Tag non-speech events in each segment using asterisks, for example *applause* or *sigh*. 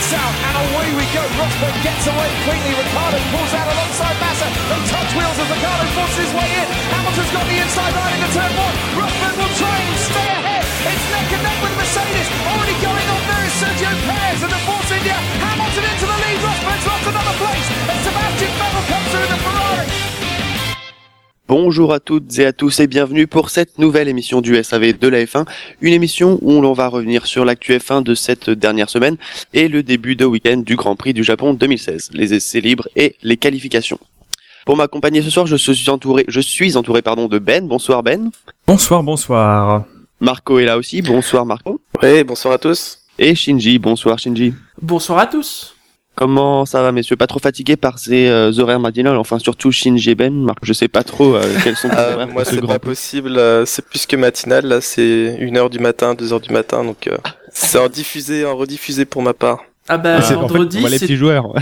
lights out, and away we go. Rosberg gets away cleanly. Ricardo pulls out alongside Massa. They touch wheels as Ricardo forces his way in. Hamilton's got the inside line into turn one. Rosberg will try and stay ahead. It's neck and neck with Mercedes. Already going on there is Sergio Perez and the Force India. Hamilton into the lead. Rosberg's lost another place. And Sebastian Vettel Bonjour à toutes et à tous et bienvenue pour cette nouvelle émission du SAV de la F1, une émission où l'on va revenir sur l'actu F1 de cette dernière semaine et le début de week-end du Grand Prix du Japon 2016, les essais libres et les qualifications. Pour m'accompagner ce soir, je suis entouré, je suis entouré pardon de Ben. Bonsoir Ben. Bonsoir, bonsoir. Marco est là aussi. Bonsoir Marco. Oui, bonsoir à tous. Et Shinji. Bonsoir Shinji. Bonsoir à tous. Comment ça va, messieurs? Pas trop fatigué par ces euh, horaires matinales? Enfin, surtout Shinji Ben. Marc, je sais pas trop euh, quels sont les Euh, horaires moi, ce c'est pas possible. euh, c'est plus que matinal. Là, c'est 1h du matin, 2h du matin. Donc, euh, c'est en diffusé, en rediffusé pour ma part. Ah bah Ah, en fait, vendredi, on voit les petits joueurs.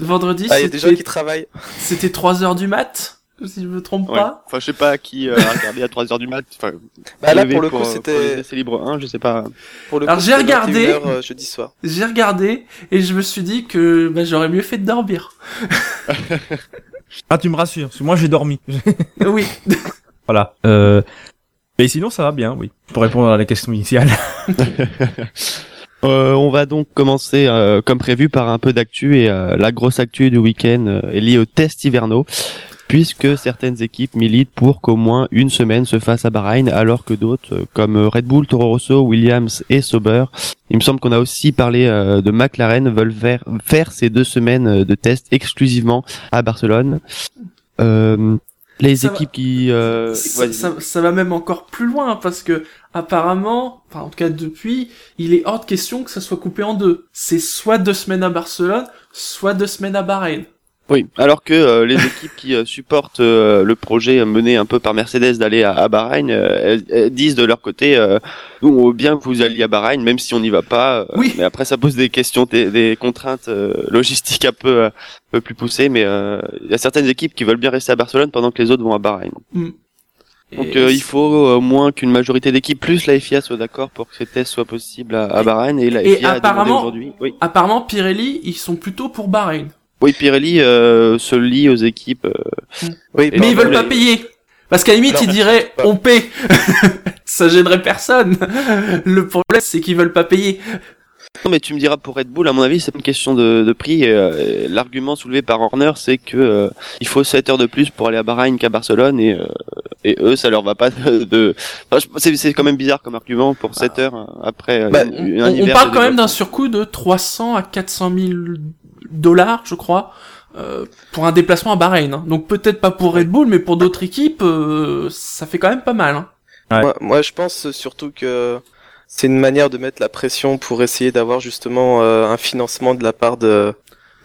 vendredi Ah, il y a des gens c'était qui travaillent. c'était 3 heures du mat, si je me trompe Ouais. pas. Enfin, je sais pas qui euh, a regardé à 3h du mat. Enfin, Bah, là, pour le coup, c'était, essais libres 1, je sais pas. pour le Alors, coup, j'ai regardé. 21h, euh, jeudi soir. J'ai regardé et je me suis dit que bah, j'aurais mieux fait de dormir. Ah, tu me rassures, parce que moi j'ai dormi. *laughs* oui. voilà. Euh... Mais sinon, ça va bien, oui. Pour répondre à la question initiale. *laughs* Euh, on va donc commencer euh, comme prévu par un peu d'actu et euh, la grosse actu du week-end euh, est liée aux tests hivernaux puisque certaines équipes militent pour qu'au moins une semaine se fasse à Bahreïn alors que d'autres euh, comme Red Bull, Toro Rosso, Williams et Sauber, il me semble qu'on a aussi parlé euh, de McLaren veulent faire, faire ces deux semaines euh, de tests exclusivement à Barcelone. Euh, les Ça va- équipes qui euh, ça, ça- ça va même encore plus loin parce que apparemment, enfin en tout cas depuis, il est hors de question que ça soit coupé en deux. C'est soit deux semaines à Barcelone, soit deux semaines à Bahreïn. Oui, alors que euh, les *laughs* équipes qui euh, supportent euh, le projet mené un peu par Mercedes d'aller à, à Bahreïn, euh, elles, elles disent de leur côté, euh, nous on veut bien que vous alliez à Bahreïn, même si on n'y va pas. euh, Oui. Mais après ça pose des questions, des, des contraintes euh, logistiques un peu, euh, un peu plus poussées. Mais euh, il y a certaines équipes qui veulent bien rester à Barcelone pendant que les autres vont à Bahreïn. Donc Et euh, il faut au moins qu'une majorité d'équipes plus la FIA soit d'accord pour que ces tests soient possibles à, à Bahreïn et la Et FIA a demandé apparemment- aujourd'hui. Oui. Apparemment Pirelli, ils sont plutôt pour Bahreïn. Oui, Pirelli euh, se lie aux équipes. euh, Oui, Mais ils veulent pas payer. Parce qu'à la limite, Non, ils diraient, on paie. *laughs* ça gênerait personne. Le problème, c'est qu'ils veulent pas payer. Non, mais tu me diras pour Red Bull, à mon avis, c'est une question de, de prix. euh, L'argument soulevé par Horner, c'est que euh, il faut 7 heures de plus pour aller à Bahreïn qu'à Barcelone, et, euh, et eux, ça leur va pas de. de... Enfin, je- c'est quand même bizarre comme argument pour 7 heures euh, après Bah, un, On, un on parle quand même d'un surcoût de 300 à 400 000 dollars, je crois, euh, pour un déplacement à Bahreïn. hein. Donc peut-être pas pour Red Bull, mais pour d'autres équipes, euh, ça fait quand même pas mal. hein. Ouais. Moi, moi, je pense surtout que c'est une manière de mettre la pression pour essayer d'avoir justement euh, un financement de la part de,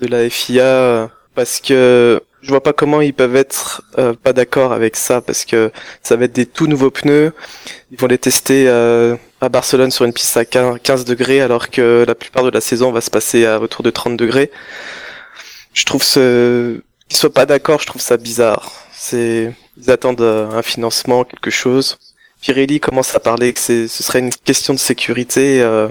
de la FIA, euh, parce que je vois pas comment ils peuvent être euh, pas d'accord avec ça, parce que ça va être des tout nouveaux pneus. Ils vont les tester euh, à Barcelone sur une piste à 15 15 degrés, alors que la plupart de la saison va se passer à autour de 30 degrés. Je trouve ce qu'ils soient pas d'accord, je trouve ça bizarre. C'est ils attendent euh, un financement, quelque chose. Pirelli commence à parler que c'est, ce serait une question de sécurité euh,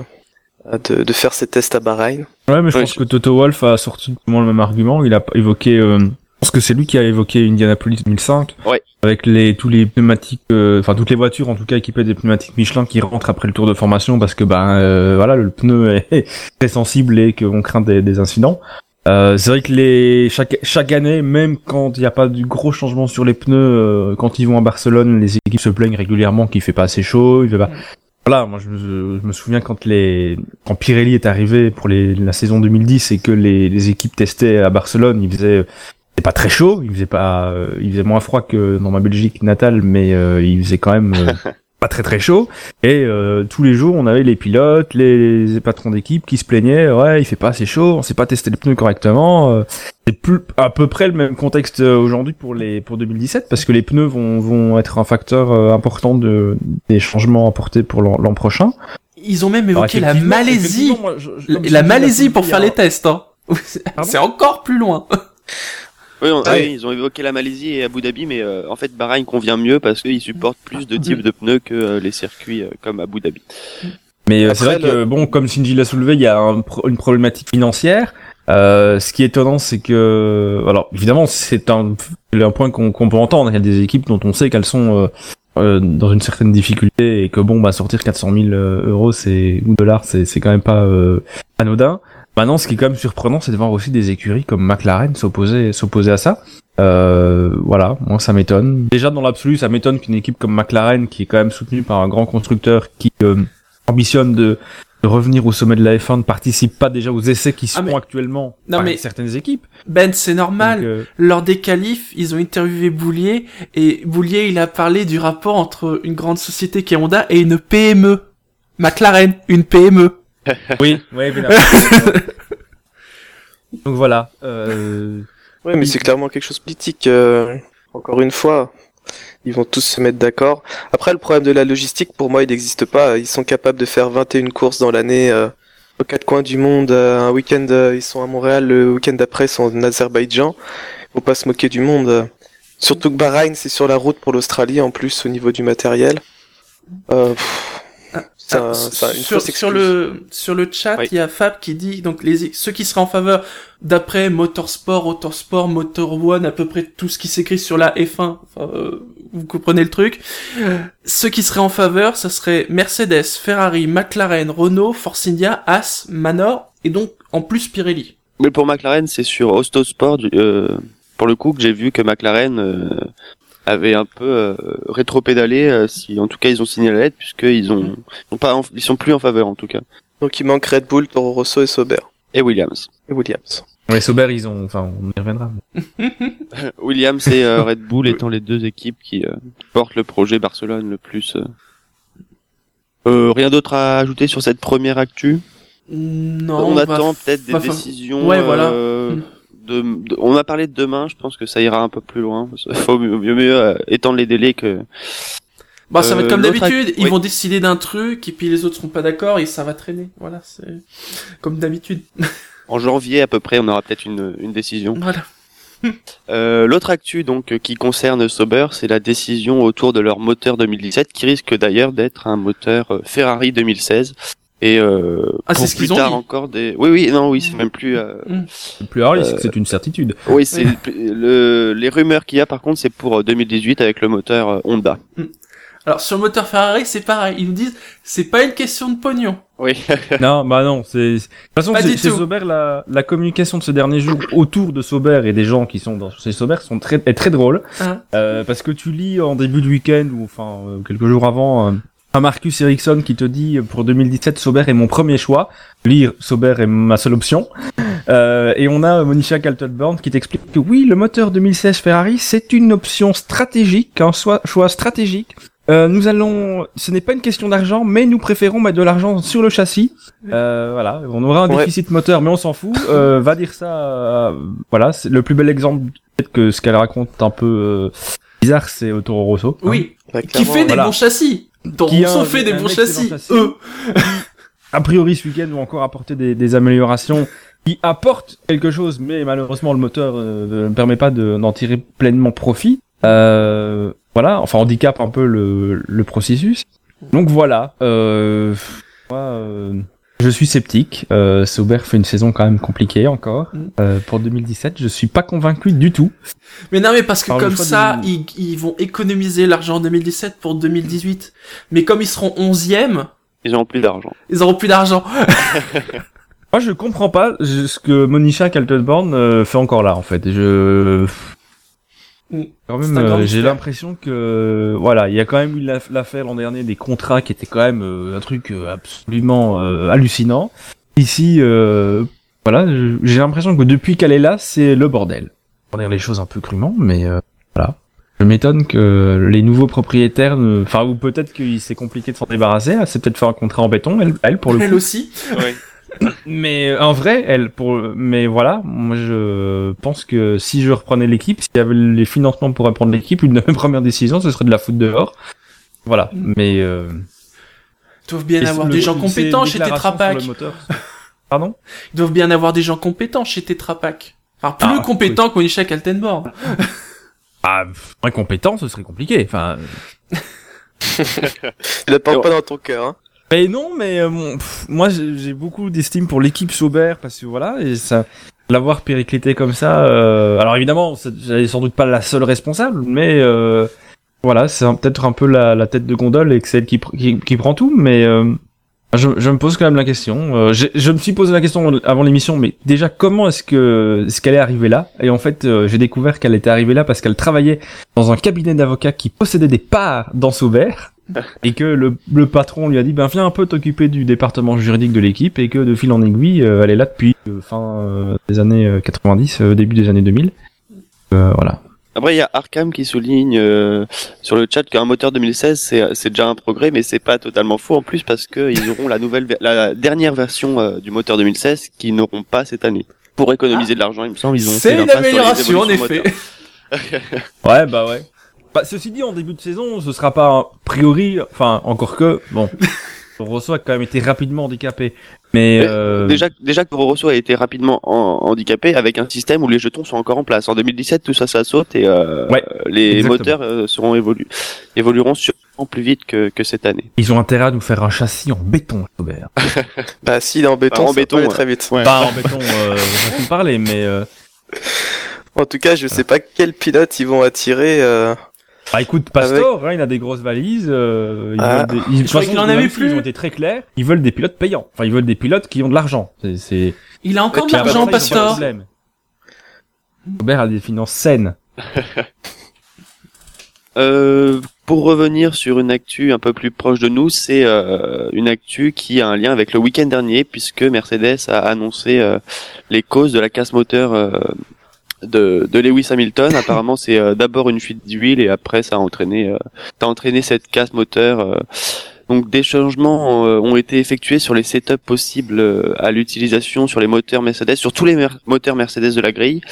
de, de faire ces tests à Bahreïn. Ouais, mais je pense je- que Toto Wolff a sorti le même argument. Il a évoqué, euh, pense que c'est lui qui a évoqué Indianapolis 2005. Ouais. Avec les, tous les pneumatiques, euh, enfin toutes les voitures en tout cas équipées des pneumatiques Michelin qui rentrent après le tour de formation parce que ben euh, voilà le pneu *laughs* est très sensible et qu'on craint des, des incidents. Euh, c'est vrai que les chaque chaque année, même quand il n'y a pas du gros changement sur les pneus, euh, quand ils vont à Barcelone, les équipes se plaignent régulièrement qu'il fait pas assez chaud, il fait pas. Voilà, moi je me, je me souviens quand les quand Pirelli est arrivé pour les, la saison 2010 et que les, les équipes testaient à Barcelone, il faisait c'était pas très chaud, il faisait pas euh, il faisait moins froid que dans ma Belgique natale, mais euh, il faisait quand même euh, *laughs* pas très très chaud. Et euh, tous les jours, on avait les pilotes, les, les patrons d'équipe qui se plaignaient, ouais, il fait pas assez chaud, on sait pas tester les pneus correctement. euh. c'est plus à peu près le même contexte aujourd'hui pour les pour 2017 parce que les pneus vont vont être un facteur euh, important de des changements apportés pour l'an prochain. Ils ont même Alors, évoqué la Malaisie, effectivement, moi, je- je- la, la Malaisie pour faire les tests. Hein. *laughs* C'est encore plus loin. Oui, on- Ah oui, oui. ils ont évoqué la Malaisie et Abu Dhabi, mais euh, en fait Bahreïn convient mieux parce qu'ils supportent plus de types de pneus que euh, les circuits euh, comme Abu Dhabi. Mais euh, c'est vrai que, bon, comme Shinji l'a soulevé, il y a un pro- une problématique financière. Euh, ce qui est étonnant, c'est que, alors évidemment, c'est un, un point qu'on qu'on peut entendre. Il y a des équipes dont on sait qu'elles sont dans une certaine difficulté et que bon, bah sortir 400 000 euros, c'est ou dollars, c'est c'est quand même pas euh, anodin. Maintenant, ce qui est quand même surprenant, c'est de voir aussi des écuries comme McLaren s'opposer s'opposer à ça. Euh, voilà, moi ça m'étonne. Déjà dans l'absolu, ça m'étonne qu'une équipe comme McLaren, qui est quand même soutenue par un grand constructeur qui euh, ambitionne de, de revenir au sommet de la F1, ne participe pas déjà aux essais qui se Ah, mais- font actuellement Non, par mais- certaines équipes. Ben, c'est normal. Donc, euh, Lors des qualifs, ils ont interviewé Boulier et Boulier, il a parlé du rapport entre une grande société qui est Honda et une PME. McLaren, une. PME. Oui, oui, bien *laughs* Donc voilà. Euh, Ouais, mais c'est clairement quelque chose de politique. euh, encore une fois, ils vont tous se mettre d'accord. Après, le problème de la logistique, pour moi, il n'existe pas. Ils sont capables de faire 21 courses dans l'année euh, aux quatre coins du monde. Euh, un week-end, euh, ils sont à Montréal. Le week-end d'après, ils sont en Azerbaïdjan. Faut pas se moquer du monde. Surtout que Bahreïn, c'est sur la route pour l'Australie en plus au niveau du matériel. Euh, pff, Ah, une sur, le sur le chat, il Oui. y a Fab qui dit donc les ceux qui seraient en faveur d'après Motorsport, Autosport, Motor One, à peu près tout ce qui s'écrit sur la F1. enfin, euh, vous comprenez le truc. Ceux qui seraient en faveur, ça serait Mercedes, Ferrari, McLaren, Renault, Force India, As, Manor et donc en plus Pirelli. Mais pour McLaren, c'est sur Autosport, euh, pour le coup, que j'ai vu que McLaren euh, avait un peu euh, rétro-pédalé, euh, si en tout cas ils ont signé la lettre, puisqu'ils ont, ils ont pas, en- ils sont plus en faveur en tout cas. Donc il manque Red Bull, Toro Rosso et Sauber. Et Williams. Et Williams. ouais, Sauber, ils ont, enfin, on y reviendra. *laughs* Williams et euh, Red Bull étant les deux équipes qui, euh, portent le projet Barcelone le plus. euh. Euh, rien d'autre à ajouter sur cette première actu? Non, On attend peut-être des décisions. Ouais, voilà. Mm. De, de- on a parlé de demain, je pense que ça ira un peu plus loin. Il faut mieux, mieux, mieux, euh, étendre les délais que. Bah ça va être Euh, comme l'autre d'habitude, ils oui. vont décider d'un truc et puis les autres seront pas d'accord et ça va traîner. Voilà, c'est comme d'habitude. *laughs* En janvier à peu près, on aura peut-être une, une décision. Voilà. *laughs* Euh, L'autre actu donc euh, qui concerne Sauber, c'est la décision autour de leur moteur 2017, qui risque d'ailleurs d'être un moteur euh, Ferrari 2016. Et euh, Ah, c'est pour ce plus qu'ils ont tard dit. encore des. Oui, oui, non, oui, c'est même plus. euh, Le plus rare, c'est que c'est une certitude. Oui, c'est le, les rumeurs qu'il y a par contre, c'est pour euh, 2018 avec le moteur euh, Honda. Alors sur le moteur Ferrari, c'est pareil. Ils nous disent, c'est pas une question de pognon. Oui. *laughs* non, bah non, c'est. De toute façon, chez tout. Sauber, la, la communication de ce dernier jour autour de Sauber et des gens qui sont dans chez Sauber sont très, est très drôle. Hein. Euh, parce que tu lis en début de week-end ou enfin euh, quelques jours avant euh, Marcus Ericsson qui te dit pour 2017 Sauber est mon premier choix. Lire Sauber est ma seule option. Euh, et on a Monisha Kaltenborn qui t'explique que oui, le moteur 2016 Ferrari c'est une option stratégique, un choix, stratégique. Euh, nous allons, ce n'est pas une question d'argent, mais nous préférons mettre de l'argent sur le châssis. Euh, voilà, on aura un Ouais. déficit moteur, mais on s'en fout. Euh, va dire ça. euh, voilà, c'est le plus bel exemple peut-être que ce qu'elle raconte un peu euh, bizarre, c'est Toro Rosso. hein. Oui, Ouais, qui fait des voilà. bons châssis. Dont Qui on fait des bons châssis. Eux. *laughs* A priori, ce week-end vont encore apporter des, des améliorations qui apportent quelque chose, mais malheureusement le moteur euh, ne permet pas de- d'en tirer pleinement profit. Euh, voilà, enfin handicap un peu le, le processus. Donc voilà. Euh, moi, euh, je suis sceptique. Euh, Sauber fait une saison quand même compliquée encore. Mm. Euh, pour 2017, je suis pas convaincu du tout. Mais non, mais parce que Par comme ça, de- ils, ils vont économiser l'argent en 2017 pour 2018. Mais comme ils seront 11e, Ils ont plus d'argent. ils auront plus d'argent. *laughs* Moi, je comprends pas ce que Monisha Kaltenborn euh, fait encore là, en fait. Je... Mm. Quand C'est même, euh, j'ai l'impression que, voilà, il y a quand même eu l'aff- l'affaire l'an dernier des contrats qui étaient quand même euh, un truc euh, absolument euh, hallucinant. Ici, euh, voilà, j'ai l'impression que depuis qu'elle est là, c'est le bordel. Pour dire les choses un peu crûment, mais euh, voilà. Je m'étonne que les nouveaux propriétaires, ne- enfin, ou peut-être qu'il s'est compliqué de s'en débarrasser. Elle s'est peut-être fait un contrat en béton, elle, elle pour le Elle coup. aussi. Oui. Mais euh, en vrai, elle pour mais voilà, moi je pense que si je reprenais l'équipe, s'il y avait les financements pour reprendre l'équipe, une de mes premières décisions, ce serait de la foutre dehors. Voilà, mais euh, Ils doivent bien et avoir le- des gens compétents chez déclarations Tetra sur Pak. le moteur- *laughs* Pardon Ils doivent bien avoir des gens compétents chez Tetra Pak. Enfin, plus Ah, compétents Monisha Kaltenborn. *laughs* Ah, incompétent, ce serait compliqué. Enfin, Tu la Et- pas dans ton cœur, hein. Mais non, mais euh, moi j'ai beaucoup d'estime pour l'équipe Sauber parce que voilà, et ça, l'avoir périclité comme ça. euh, alors évidemment, est sans doute pas la seule responsable, mais euh, voilà, c'est peut-être un peu la, tête de gondole et que c'est elle qui, pr- qui, qui prend tout. Mais euh, je, je me pose quand même la question. Euh, j'ai- je me suis posé la question avant l'émission, mais déjà comment est-ce que est-ce qu'elle est arrivée là? Et en fait, euh, j'ai découvert qu'elle était arrivée là parce qu'elle travaillait dans un cabinet d'avocats qui possédait des parts dans Sauber *laughs* et que le, le patron lui a dit ben viens un peu t'occuper du département juridique de l'équipe et que de fil en aiguille euh, elle est là depuis euh, fin euh, des années euh, 90 euh, début des années 2000 Euh, voilà. Après, il y a Arkham qui souligne euh, sur le chat qu'un moteur 2016 c'est c'est déjà un progrès, mais c'est pas totalement faux en plus parce que ils auront la nouvelle, la dernière version euh, du moteur 2016 qu'ils n'auront pas cette année. Pour économiser de l'argent, il me semble, ils ont fait C'est une amélioration, en effet. *laughs* ouais bah ouais bah, ceci dit en début de saison ce sera pas a priori enfin encore que bon *laughs* Rosso a quand même été rapidement handicapé mais euh, Déjà, déjà que Rosso a été rapidement en- handicapé avec un système où les jetons sont encore en place. En 2017, tout ça, ça saute et euh, Ouais, les exactement. moteurs euh, seront évolu évolueront sûrement plus vite que, que cette année. ils ont intérêt à nous faire un châssis en béton Sauber *laughs* Bah si, en béton, en ça béton, peut aller ouais. très vite. Ouais. pas en béton euh, on parler mais euh, En tout cas, je sais pas quel pilote ils vont attirer. Bah écoute, Pastor, hein, il a des grosses valises. Euh, ils Ah. des... ils- croyais façon, qu'il en avait plus. Ils ont été très clairs. Ils veulent des pilotes payants. Enfin, ils veulent des pilotes qui ont de l'argent. C'est, c'est... Il a encore de l'argent, Pastor. Robert a des finances saines. *laughs* Euh, pour revenir sur une actu un peu plus proche de nous, c'est euh, une actu qui a un lien avec le week-end dernier puisque Mercedes a annoncé euh, les causes de la casse moteur euh, de, Lewis Hamilton. Apparemment, c'est euh, d'abord une fuite d'huile et après ça a entraîné, euh, a entraîné cette casse moteur. euh. Donc des changements ont été effectués sur les setups possibles à l'utilisation sur les moteurs Mercedes, sur tous les moteurs Mercedes de la grille,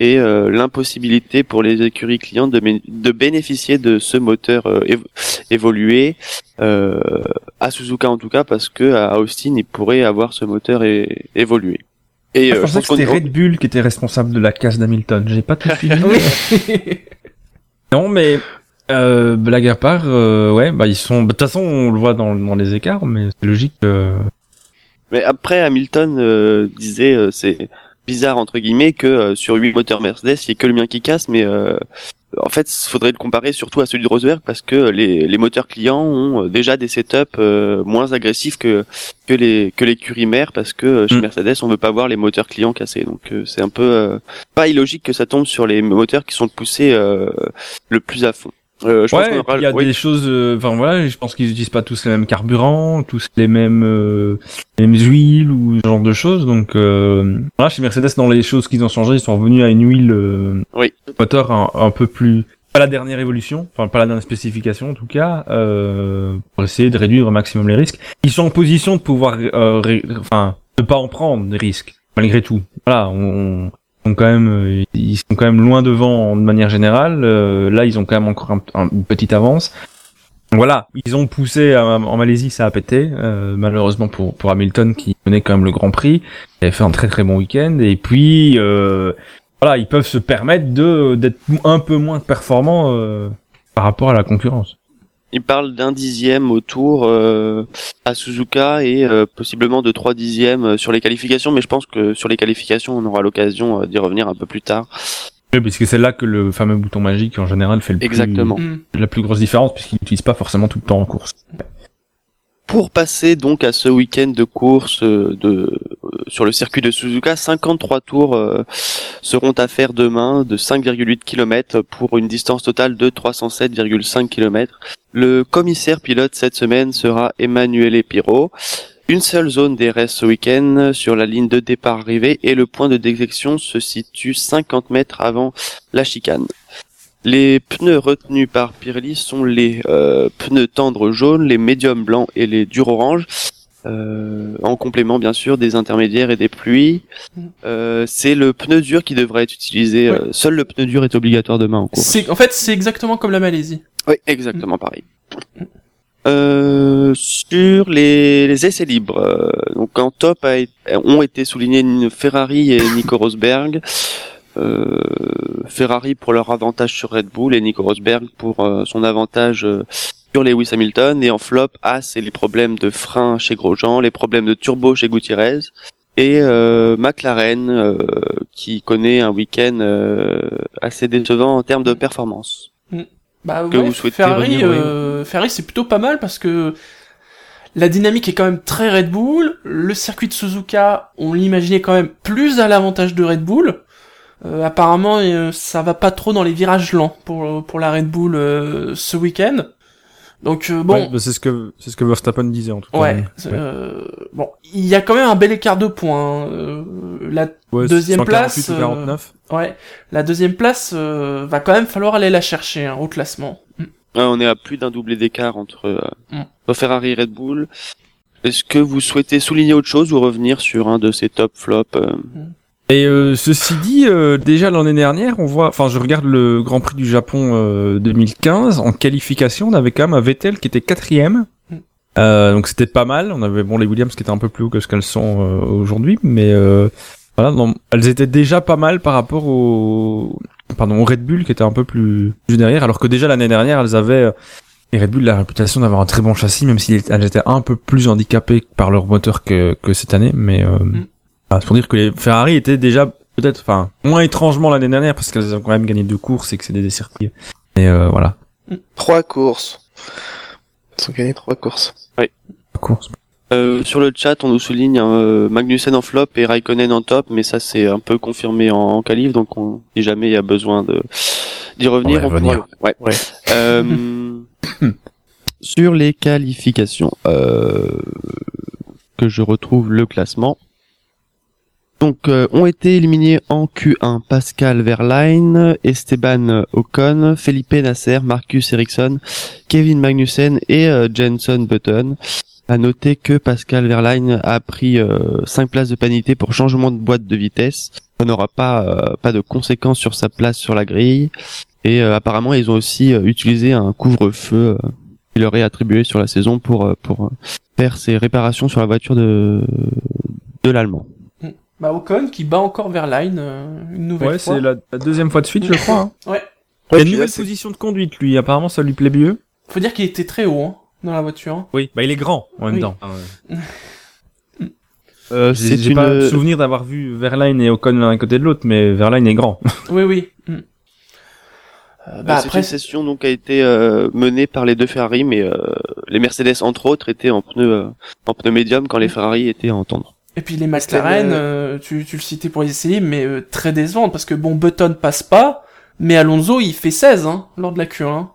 et l'impossibilité pour les écuries clientes de, bénéficier de ce moteur évo- évolué à Suzuka en tout cas, parce que à Austin il pourrait avoir ce moteur évolué. Et Ah, euh, je je pensais pense que c'était Red Bull qui était responsable de la casse d'Hamilton. J'ai pas tout suivi. *laughs* *laughs* non, mais euh, blague à part, euh, ouais, bah ils sont. bah, De toute façon, on le voit dans, dans les écarts, mais c'est logique. que- Mais après, Hamilton euh, disait, euh, c'est bizarre entre guillemets que euh, sur 8 moteurs Mercedes, il y a que le mien qui casse, mais euh, en fait, il faudrait le comparer surtout à celui de Rosberg parce que les, les moteurs clients ont euh, déjà des setups euh, moins agressifs que que les que l'écurie mère parce que euh, chez Mm. Mercedes, on veut pas voir les moteurs clients cassés. Donc euh, c'est un peu euh, pas illogique que ça tombe sur les moteurs qui sont poussés euh, le plus à fond. Euh, je pense Ouais, aura- il y a oui. des choses. euh, Enfin voilà, je pense qu'ils utilisent pas tous les mêmes carburants, tous les mêmes euh, les mêmes huiles ou ce genre de choses. Donc euh, voilà, chez Mercedes, dans les choses qu'ils ont changé, ils sont revenus à une huile euh, Oui. moteur un, un peu plus pas la dernière évolution, enfin pas la dernière spécification en tout cas, euh, pour essayer de réduire au maximum les risques. Ils sont en position de pouvoir, euh, enfin, de pas en prendre des risques malgré tout. Voilà, on- sont quand même, euh, ils sont quand même loin devant de manière générale. Euh, là, ils ont quand même encore un- un- une petite avance. Voilà, ils ont poussé euh, en Malaisie, ça a pété. euh, malheureusement pour pour Hamilton qui menait quand même le Grand Prix, il avait fait un très très bon week-end. Et puis euh, voilà, ils peuvent se permettre de d'être un peu moins performants euh, par rapport à la concurrence. Il parle d'un dixième au tour euh, à Suzuka et euh, possiblement de trois dixièmes euh, sur les qualifications, mais je pense que sur les qualifications, on aura l'occasion euh, d'y revenir un peu plus tard. Oui, puisque c'est là que le fameux bouton magique en général fait le plus- Exactement. Hmm. la plus grosse différence, puisqu'il n'utilise pas forcément tout le temps en course. Pour passer donc à ce week-end de course euh, euh, sur le circuit de Suzuka, 53 tours euh, seront à faire demain de 5,8 km pour une distance totale de 307,5 km. Le commissaire pilote cette semaine sera Emanuele Piro. Une seule zone DRS ce week-end sur la ligne de départ-arrivée et le point de détection se situe 50 mètres avant la chicane. Les pneus retenus par Pirelli sont les euh, pneus tendres jaunes, les médiums blancs et les durs oranges. Euh, en complément bien sûr des intermédiaires et des pluies. Euh, c'est le pneu dur qui devrait être utilisé. Euh, seul le pneu dur est obligatoire demain en course. C'est, en fait, c'est exactement comme la Malaisie. Oui, exactement pareil. Euh, sur les, les essais libres, euh, donc en top a ont été soulignés une Ferrari et Nico Rosberg. Euh, Ferrari pour leur avantage sur Red Bull et Nico Rosberg pour euh, son avantage euh, sur Lewis Hamilton et en flop A c'est les problèmes de frein chez Grosjean, les problèmes de turbo chez Gutiérrez et euh, McLaren euh, qui connaît un week-end euh, assez décevant en termes de performance. Bah Que ouais, vous souhaitez Ferrari, oui. euh, Ferrari c'est plutôt pas mal parce que la dynamique est quand même très Red Bull. Le circuit de Suzuka, on l'imaginait quand même plus à l'avantage de Red Bull. Euh, apparemment, euh, ça va pas trop dans les virages lents pour pour la Red Bull euh, ce week-end. Donc euh, bon, Ouais, bah, c'est ce que c'est ce que Verstappen disait en tout cas. ouais, euh, bon, il y a quand même un bel écart de points. hein. Euh, la Ouais, Deuxième 148 place, ou euh, 49. ouais, la deuxième place euh, va quand même falloir aller la chercher hein, au classement. Mm. Ouais, on est à plus d'un doublé d'écart entre, euh, Mm. Ferrari et Red Bull. Est-ce que vous souhaitez souligner autre chose ou revenir sur un de ces top flops euh, Et euh, ceci dit, euh, déjà l'année dernière, on voit, enfin, je regarde le Grand Prix du Japon euh, 2015 en qualification, on avait quand même un Vettel qui était quatrième. Mm. Euh, donc c'était pas mal. On avait bon les Williams qui étaient un peu plus haut que ce qu'elles sont euh, aujourd'hui, mais euh, voilà, non, elles étaient déjà pas mal par rapport au, pardon, au Red Bull qui était un peu plus, plus derrière, alors que déjà l'année dernière elles avaient euh, les Red Bull la réputation d'avoir un très bon châssis, même si elles étaient un peu plus handicapées par leur moteur que, que cette année, mais euh, c'est pour dire que les Ferrari étaient déjà peut-être, enfin, moins étrangement l'année dernière parce qu'elles ont quand même gagné deux courses et que c'est des, des circuits. Et euh, voilà, Trois courses. Ils ont gagné trois courses. la course. Euh, sur le chat, on nous souligne euh, Magnussen en flop et Raikkonen en top, mais ça c'est un peu confirmé en, en qualif, donc on, si jamais il y a besoin de d'y revenir, on pourra revenir. ouais. Ouais. Euh, *coughs* sur les qualifications, euh, que je retrouve le classement. Donc, euh, ont été éliminés en Q1 Pascal Verlaine, Esteban Ocon, Felipe Nasser, Marcus Ericsson, Kevin Magnussen et euh, Jenson Button. À noter que Pascal Verlaine a pris 5 places de pénalité pour changement de boîte de vitesse. Ça n'aura pas euh, pas de conséquences sur sa place sur la grille. Et euh, apparemment, ils ont aussi euh, utilisé un couvre-feu euh, qui leur est attribué sur la saison pour euh, pour euh, faire ses réparations sur la voiture de de l'allemand. Bah Ocon qui bat encore Verline euh, une nouvelle Ouais, fois. c'est la, la deuxième fois de suite, je crois. Hein. *laughs* Ouais. Il y a Ouais, une nouvelle position de conduite, lui? Apparemment, ça lui plaît mieux. Faut dire qu'il était très haut hein, dans la voiture. hein. Oui, bah il est grand en même Oui. temps. Euh, J'ai c'est j'ai une pas le souvenir d'avoir vu Verlaine et Ocon l'un à côté de l'autre, mais Verlaine est grand. *laughs* Oui, oui. Mm. Euh, Euh, bah c'est après, une session donc a été euh, menée par les deux Ferrari, mais euh, les Mercedes entre autres étaient en pneus euh, en pneus médium quand les Ferrari étaient en tendre. Et puis les McLaren, euh, tu, tu le citais pour les essais, mais euh, très décevantes parce que bon, Button passe pas, mais Alonso il fait 16 hein, lors de la Q1.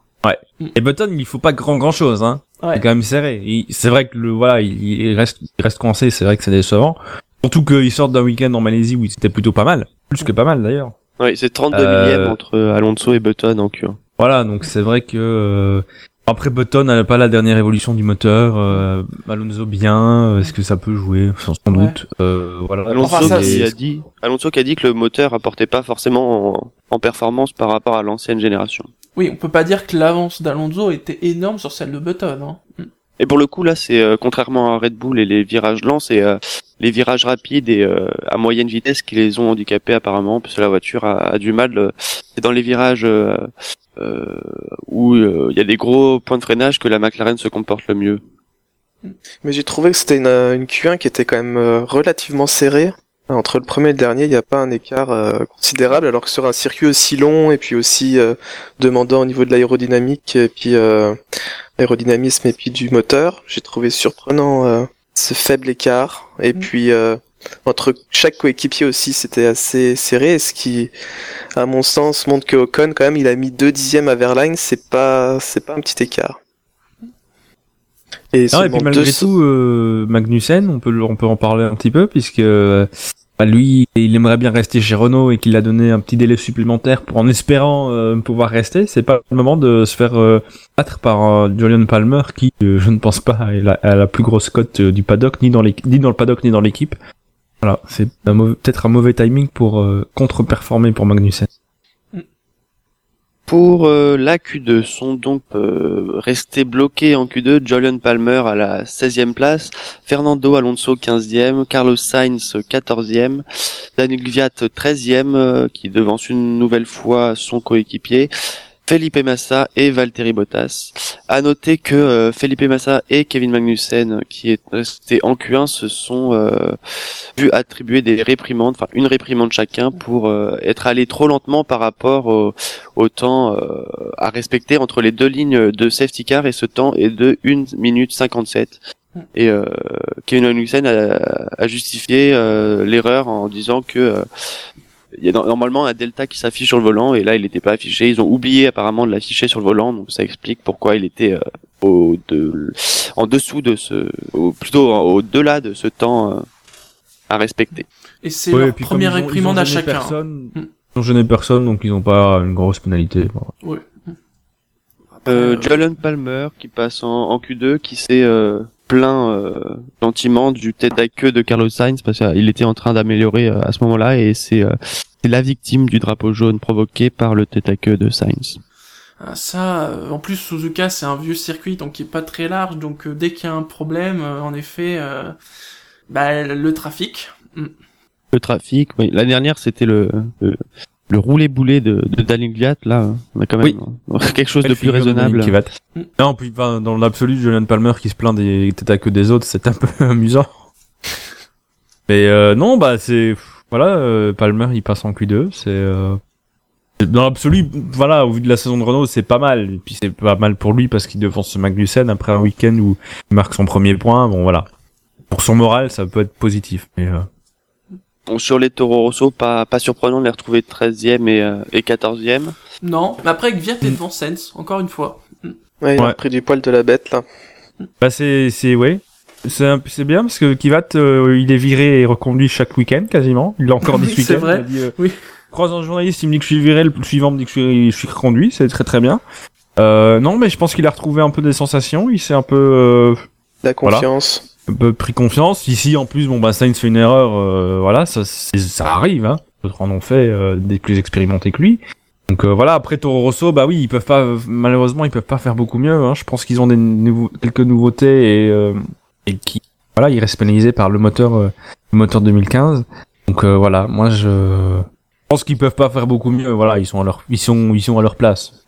Et Button, il faut pas grand grand chose, hein. Ouais. C'est quand même serré. Il- C'est vrai que le voilà, il, il reste, il reste coincé. C'est vrai que c'est décevant. Surtout qu'il sort d'un week-end en Malaisie où c'était plutôt pas mal, plus que pas mal d'ailleurs. Oui, c'est 32 Euh, millièmes entre Alonso et Button en Q1. Voilà, donc c'est vrai que euh, après Button n'a pas la dernière évolution du moteur. Euh, Alonso bien, euh, est-ce que ça peut jouer sans, sans Ouais. doute. Euh, voilà. Alonso Enfin, ça, qui a dit Alonso qui a dit que le moteur apportait pas forcément en, en performance par rapport à l'ancienne génération. Oui, on peut pas dire que l'avance d'Alonso était énorme sur celle de Button. Hein. Et pour le coup là, c'est euh, contrairement à Red Bull et les virages lents, c'est euh, les virages rapides et euh, à moyenne vitesse qui les ont handicapés apparemment parce que la voiture a, a du mal. euh, c'est dans les virages euh, euh, où il y a des gros points de freinage que la McLaren se comporte le mieux. Mais j'ai trouvé que c'était une, une Q1 qui était quand même relativement serrée. Entre le premier et le dernier, il n'y a pas un écart euh, considérable, alors que sur un circuit aussi long et puis aussi euh, demandant au niveau de l'aérodynamique et puis euh, l'aérodynamisme et puis du moteur, j'ai trouvé surprenant euh, ce faible écart. Et Mm. puis euh, entre chaque coéquipier aussi, c'était assez serré, ce qui, à mon sens, montre que Ocon quand même, il a mis deux dixièmes à Verlaine, c'est pas, c'est pas un petit écart. Et, Non, et puis malgré deux- tout, euh, Magnussen, on peut, on peut en parler un petit peu, puisque euh, bah, lui, il aimerait bien rester chez Renault et qu'il a donné un petit délai supplémentaire pour en espérant euh, pouvoir rester. C'est pas le moment de se faire euh, battre par euh, Julian Palmer, qui, je ne pense pas, a la, la plus grosse cote du paddock, ni dans, ni dans le paddock, ni dans l'équipe. Voilà, c'est peut-être un mauvais timing pour contre-performer pour Magnussen. Pour euh, la Q2, sont donc euh, restés bloqués en Q2 Julian Palmer à la 16e place, Fernando Alonso 15e, Carlos Sainz 14e, Daniel Gviat 13e euh, qui devance une nouvelle fois son coéquipier Felipe Massa et Valtteri Bottas. À noter que euh, Felipe Massa et Kevin Magnussen, qui est resté en Q1, se sont euh, vus attribuer des réprimandes, enfin une réprimande chacun pour euh, être allés trop lentement par rapport au, au temps euh, à respecter entre les deux lignes de safety car et ce temps est de 1 minute 57. Et euh, Kevin Magnussen a, a justifié euh, l'erreur en disant que euh, il y a no- normalement un delta qui s'affiche sur le volant et là il n'était pas affiché. Ils ont oublié apparemment de l'afficher sur le volant, donc ça explique pourquoi il était euh, au de, en dessous de ce, au, plutôt au-delà de ce temps euh, à respecter. Et c'est Ouais, leur première réprimande à chacun. Personne, Mm. Ils ont gêné personne, donc ils n'ont pas une grosse pénalité. Ouais. Euh, Euh, Jalen Palmer qui passe en, en Q2, qui s'est euh, plaint euh, gentiment du tête à queue de Carlos Sainz parce qu'il était en train d'améliorer euh, à ce moment-là et c'est euh, c'est la victime du drapeau jaune provoqué par le tête à queue de Sainz. Ah, Ça, euh, en plus Suzuka c'est un vieux circuit donc qui est pas très large donc euh, dès qu'il y a un problème, euh, en effet, euh, bah, le trafic. Mm. Le trafic, oui. La dernière c'était le, le le roulé boulet de, de Danigliat, là on a quand même euh, *laughs* quelque chose de plus raisonnable. Mm. Non, puis enfin, dans l'absolu, Julian Palmer qui se plaint des têtes à queue des autres, c'est un *laughs* peu amusant. Mais euh, non, bah c'est voilà, euh, Palmer il passe en Q2, c'est euh, dans l'absolu, voilà, au vu de la saison de Renault, c'est pas mal. Et puis c'est pas mal pour lui parce qu'il devance Magnussen après un week-end où il marque son premier point. Bon voilà, pour son moral, ça peut être positif. Mais euh, Bon, sur les Toro Rosso, pas pas surprenant de les retrouver 13e et, euh, et 14e. Non, mais après Gviat est devant Sens, encore une fois. Ouais, il a Ouais. pris du poil de la bête là. bah c'est c'est ouais. C'est un- c'est bien parce que Kivat euh, il est viré et reconduit chaque week-end quasiment. Il l'a encore *laughs* dit Oui, ce c'est week-end. vrai. il a dit, euh, Oui. croise un journaliste, il me dit que je suis viré, le suivant me dit que je suis, je suis reconduit, c'est très très bien. Euh, non, mais je pense qu'il a retrouvé un peu des sensations, il s'est un peu, euh, La confiance. Un peu pris confiance. Ici, en plus, bon, bah, Sainz fait une erreur, euh, voilà, ça, ça arrive, hein. D'autres en ont fait, euh, des plus expérimentés que lui. Donc euh, voilà, après Toro Rosso, bah oui, ils peuvent pas, malheureusement, ils peuvent pas faire beaucoup mieux. Hein. Je pense qu'ils ont des nouveaux, quelques nouveautés et, euh, et qui, voilà, ils restent pénalisés par le moteur, euh, le moteur 2015. Donc euh, voilà, moi je pense qu'ils peuvent pas faire beaucoup mieux. Voilà, ils sont à leur, ils sont, ils sont à leur place.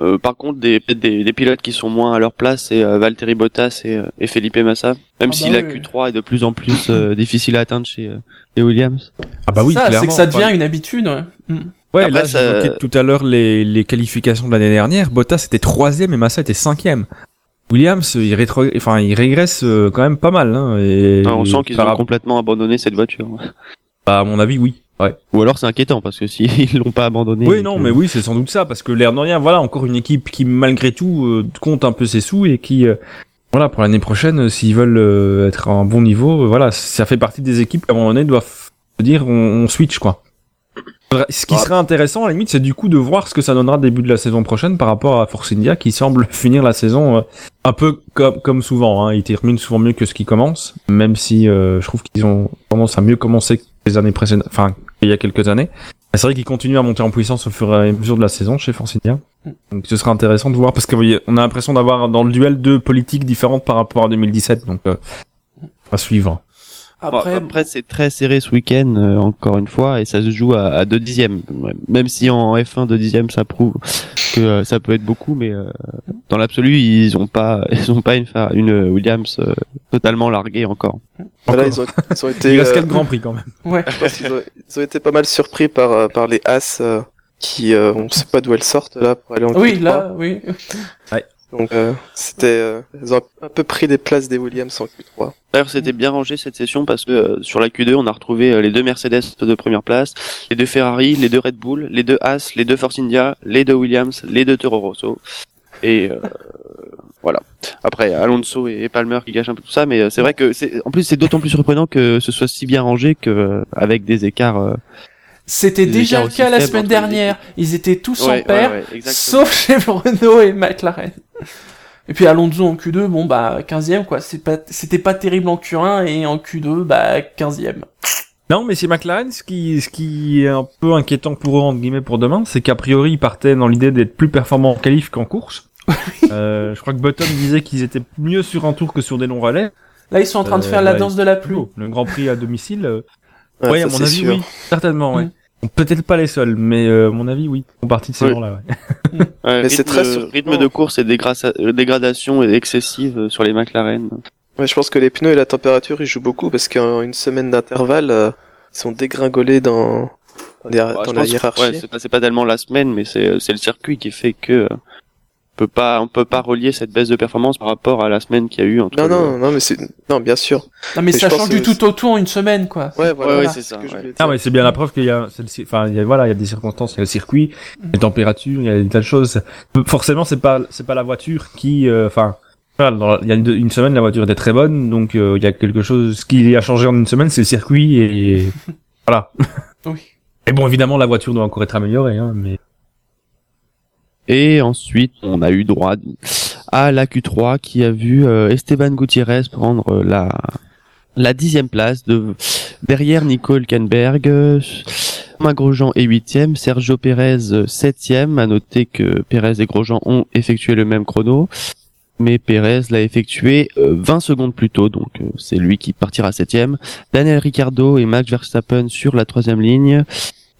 Euh, par contre, des, peut-être des, des pilotes qui sont moins à leur place, c'est euh, Valtteri Bottas et, euh, et Felipe Massa. Même Ah si bah la oui. Q3 est de plus en plus euh, *laughs* difficile à atteindre chez euh, les Williams. Ah bah oui, ça, c'est que ça devient Enfin, une habitude. Ouais. Mm. Ouais, Après, là, ça- tout à l'heure les, les qualifications de l'année dernière. Bottas était troisième et Massa était cinquième. Williams, il, rétro... enfin, il régresse euh, quand même pas mal. Hein, et... Ah, on sent qu'ils ont complètement abandonné cette voiture. bah, à mon avis, oui. Ouais. Ou alors c'est inquiétant parce que s'ils *laughs* l'ont pas abandonné. Oui, non, que- mais oui, c'est sans doute ça, parce que l'air de rien, voilà, encore une équipe qui, malgré tout, euh, compte un peu ses sous et qui, euh, voilà, pour l'année prochaine, euh, s'ils veulent euh, être à un bon niveau, euh, voilà, ça fait partie des équipes qui, à un moment donné, doivent se dire, on, on switch, quoi. Ce qui Ah. serait intéressant, à la limite, c'est du coup de voir ce que ça donnera début de la saison prochaine par rapport à Force India, qui semble *laughs* finir la saison euh, un peu comme, comme souvent, hein. Ils terminent souvent mieux que ce qui commence, même si euh, je trouve qu'ils ont tendance à mieux commencer les années précédentes, enfin, il y a quelques années. C'est vrai qu'ils continuent à monter en puissance au fur et à mesure de la saison chez Force India. Donc ce sera intéressant de voir parce qu'on a l'impression d'avoir dans le duel deux politiques différentes par rapport à 2017. Donc euh, à suivre. Après, Bon, après c'est très serré ce week-end euh, encore une fois et ça se joue à, à deux dixièmes. Même si en F1 deux dixièmes ça prouve que euh, ça peut être beaucoup, mais euh, dans l'absolu ils ont pas *laughs* ils ont pas une une Williams euh, totalement larguée encore. Voilà, Encore. ils ont, ils ont *laughs* été, Il reste euh, quatre grands prix quand même. ouais. *laughs* je pense qu'ils ont, ils ont été pas mal surpris par, euh, par les As euh, qui, euh, on sait pas d'où elles sortent là pour aller en Oui, Q3. là, oui. Donc euh, c'était, euh, ils ont un peu pris des places des Williams en Q3. D'ailleurs, c'était bien rangé cette session parce que euh, sur la Q2, on a retrouvé euh, les deux Mercedes de première place, les deux Ferrari, les deux Red Bull, les deux Haas, les deux Force India, les deux Williams, les deux Toro Rosso. Et euh, voilà. Après, Alonso et Palmer qui gâchent un peu tout ça, mais c'est vrai que c'est en plus c'est d'autant plus surprenant que ce soit si bien rangé que avec des écarts. C'était déjà le cas la semaine les dernière. Ils étaient tous ouais, en paire, ouais, sauf *laughs* chez Renault et McLaren. Et puis Alonso en Q2, bon bah 15ème quoi, c'est pas c'était pas terrible en Q1 et en Q2 bah 15ème. Non, mais c'est McLaren, ce qui, ce qui est un peu inquiétant pour eux, entre guillemets, pour demain, c'est qu'a priori, ils partaient dans l'idée d'être plus performants en qualif qu'en course. *laughs* euh, je crois que Button disait qu'ils étaient mieux sur un tour que sur des longs relais. Là ils sont en train de Euh, faire la danse de la pluie. Le Grand Prix à domicile. euh, Ouais, ouais, à mon avis, sûr. oui. Certainement, ouais. Mm. Peut-être pas les seuls, mais euh, à mon avis, oui. Font partie de ces Oui. gens-là. Ouais. *laughs* Ouais, Mais c'est très rythme de course et euh, dégradation excessive euh, sur les McLaren. Ouais, je pense que les pneus et la température ils jouent beaucoup parce qu'en une semaine d'intervalle, euh, ils sont dégringolés dans, dans, les- Ouais, dans je la hiérarchie. ouais, c'est pas, c'est pas tellement la semaine, mais c'est c'est le circuit qui fait que euh, peut pas on peut pas relier cette baisse de performance par rapport à la semaine qu'il y a eu entre. non, le- non, non, mais c'est, non, bien sûr. Non mais Mais ça change du tout au tout en une semaine quoi. Ouais, Ouais, voilà. ouais, c'est c'est ça. que ouais. Ah ouais, c'est bien la preuve qu'il y a, enfin, il y a, voilà, il y a des circonstances, il y a le circuit, les températures, il y a des tas de choses. Forcément, c'est pas, c'est pas la voiture qui, euh, enfin, voilà, il y a une, une semaine, la voiture était très bonne, donc euh, il y a quelque chose, ce qui a changé en une semaine, c'est le circuit et, et voilà. Oui. Et bon, évidemment, la voiture doit encore être améliorée, hein, mais Et ensuite, on a eu droit à la Q3 qui a vu euh, Esteban Gutiérrez prendre euh, la la dixième place de derrière Nicole Kenberg. euh, Thomas Grosjean est huitième, Sergio Pérez euh, septième. À noter que Pérez et Grosjean ont effectué le même chrono, mais Pérez l'a effectué euh, 20 secondes plus tôt, donc euh, c'est lui qui partira septième. Daniel Ricciardo et Max Verstappen sur la troisième ligne.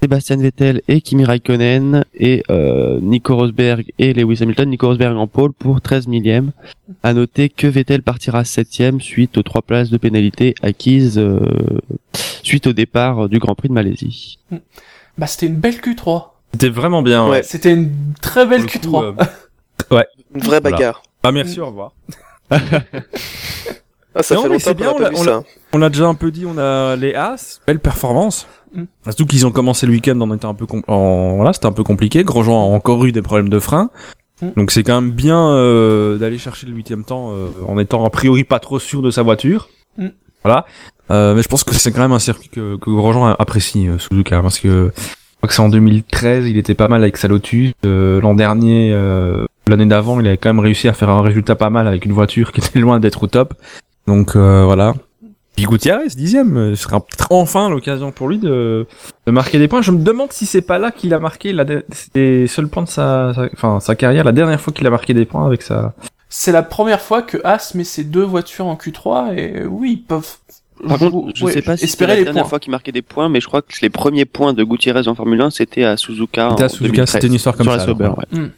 Sébastien Vettel et Kimi Raikkonen et euh, Nico Rosberg et Lewis Hamilton. Nico Rosberg en pole pour 13 millième. À noter que Vettel partira septième suite aux trois places de pénalité acquises euh, suite au départ du Grand Prix de Malaisie. Bah c'était une belle Q3. c'était vraiment bien. Ouais. C'était une très belle Pour le Q3. coup, euh, *laughs* Une vraie Voilà. bagarre. Bah merci, au revoir. *laughs* Ah, ça Non, fait mais c'est bien, a on. On l'a déjà un peu dit, on a les As, belle performance. Mm. Surtout qu'ils ont commencé le week-end en étant un peu com- en voilà, c'était un peu compliqué. Grosjean a encore eu des problèmes de frein. Mm. Donc c'est quand même bien euh, d'aller chercher le huitième temps euh, en étant a priori pas trop sûr de sa voiture. Mm. Voilà. Euh, mais je pense que c'est quand même un circuit que, que Grosjean a- apprécie euh, Suzuka parce que je crois que c'est en 2013, il était pas mal avec sa Lotus. Euh, L'an dernier, euh, l'année d'avant, il avait quand même réussi à faire un résultat pas mal avec une voiture qui était *laughs* loin d'être au top. Donc euh, voilà. Puis Gutiérrez, dixième, euh, ce sera peut-être enfin l'occasion pour lui de, de marquer des points. Je me demande si c'est pas là qu'il a marqué la les seuls points de sa, sa- enfin sa carrière, la dernière fois qu'il a marqué des points avec sa. C'est la première fois que As met ses deux voitures en Q3 et oui, ils peuvent Par contre, je ouais, sais pas si espérer la dernière points. fois qu'il marquait des points, mais je crois que les premiers points de Gutiérrez en Formule 1, c'était à Suzuka. C'était à Suzuka, 2013, c'était une histoire comme sur ça, La Sauber, alors. ouais. Hmm.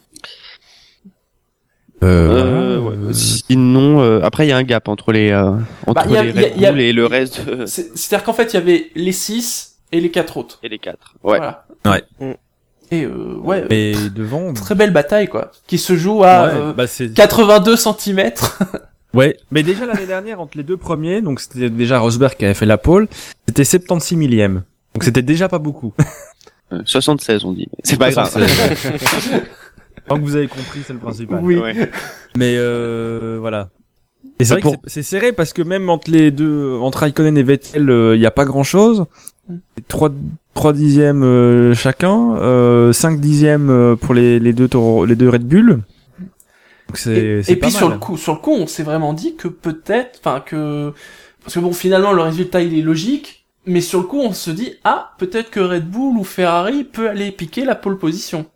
Euh, ouais. Sinon, euh, après il y a un gap entre les euh, entre Bah, il y a- les a- Red a- Bull et le reste C'est- C'est-à-dire qu'en fait, il y avait les 6 et les 4 autres. et les quatre. Ouais. Voilà. Ouais. Mm. Et euh, ouais, Et devant. très belle bataille quoi, qui se joue à ouais, euh, bah c'est. 82 cm. *laughs* Ouais, mais déjà l'année dernière entre les deux premiers, donc c'était déjà Rosberg qui avait fait la pole, c'était 76 millième. Donc c'était déjà pas beaucoup. Euh, 76 on dit. mais C'est pas grave. *laughs* Tant que vous avez compris, c'est le principal. oui. Ouais. Mais euh, voilà. Et c'est vrai Pour- que c'est- serré parce que même entre les deux, entre Raikkonen et Vettel, il n'y a pas grand chose. Mm. Trois, trois dixièmes euh, chacun, euh, cinq dixièmes euh, pour les, les deux Toro- les deux Red Bull. Donc c'est Et, c'est et pas puis sur le coup, sur le coup, on s'est vraiment dit que peut-être, enfin que, parce que bon, finalement, le résultat il est logique, mais sur le coup, on se dit ah, peut-être que Red Bull ou Ferrari peut aller piquer la pole position.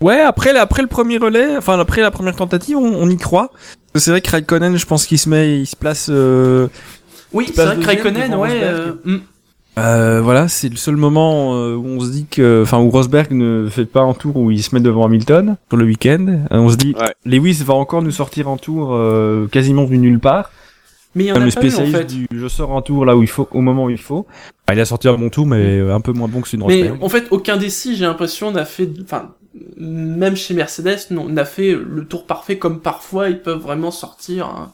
Ouais, après, après le premier relais, enfin après la première tentative, on, on y croit. C'est vrai que Raikkonen, je pense qu'il se met, il se place. Euh, Oui, c'est vrai que Raikkonen, ouais. Euh, hmm. euh, voilà, c'est le seul moment euh, où on se dit que, enfin, où Rosberg ne fait pas un tour où il se met devant Hamilton sur le week-end. Euh, on se dit, Ouais. Lewis va encore nous sortir un tour euh, quasiment du nulle part. Mais il y en a le pas eu en spécialiste fait. du je sors un tour là où il faut, au moment où il faut. Bah, il a sorti un bon tour, mais un peu moins bon que celui de Mais Rosberg. en fait, aucun des six, j'ai l'impression, n'a fait, enfin, même chez Mercedes, non, n'a fait le tour parfait comme parfois ils peuvent vraiment sortir. hein.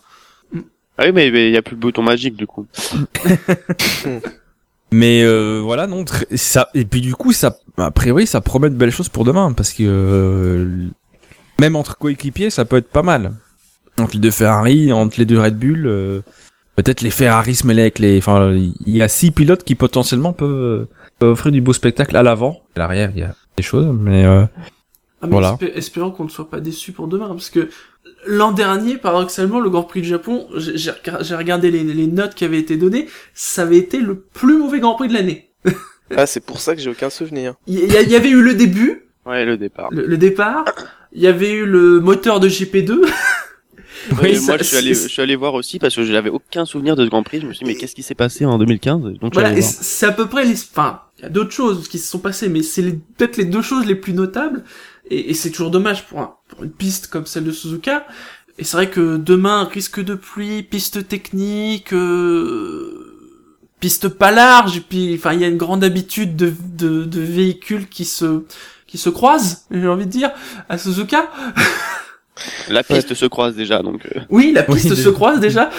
Ah oui, mais il y a plus le bouton magique du coup. *laughs* Mais euh, voilà, non, ça et puis du coup, ça, a priori, ça promet de belles choses pour demain parce que euh, même entre coéquipiers, ça peut être pas mal. Entre les deux Ferrari, entre les deux Red Bull, euh, peut-être les Ferrari se mêler avec les. Enfin, il y a six pilotes qui potentiellement peuvent, peuvent offrir du beau spectacle à l'avant. À l'arrière, il y a des choses, mais euh, Ah, mais Voilà. espé- espérons qu'on ne soit pas déçus pour demain, parce que l'an dernier, paradoxalement, le Grand Prix de Japon, j'ai j'ai rega- j'ai regardé les, les notes qui avaient été données, ça avait été le plus mauvais Grand Prix de l'année. *laughs* Ah, c'est pour ça que j'ai aucun souvenir. Il y, avait eu le début, Ouais, le départ. le, le départ, il y avait eu le moteur de GP2, *laughs* Oui, ça- moi je suis allé, je suis allé voir aussi parce que je n'avais aucun souvenir de ce Grand Prix. Je me suis dit mais qu'est-ce qui s'est passé en 2015 Donc Voilà, c'est à peu près les, enfin, il y a d'autres choses qui se sont passées, mais c'est peut-être les deux choses les plus notables, et, et c'est toujours dommage pour, un- pour une piste comme celle de Suzuka, et c'est vrai que demain, risque de pluie, piste technique, euh, piste pas large, et puis, enfin, il y a une grande habitude de, de, de véhicules qui se, qui se croisent, j'ai envie de dire, à Suzuka. La piste se croise déjà donc. euh, Oui, la piste Oui, se croise déjà.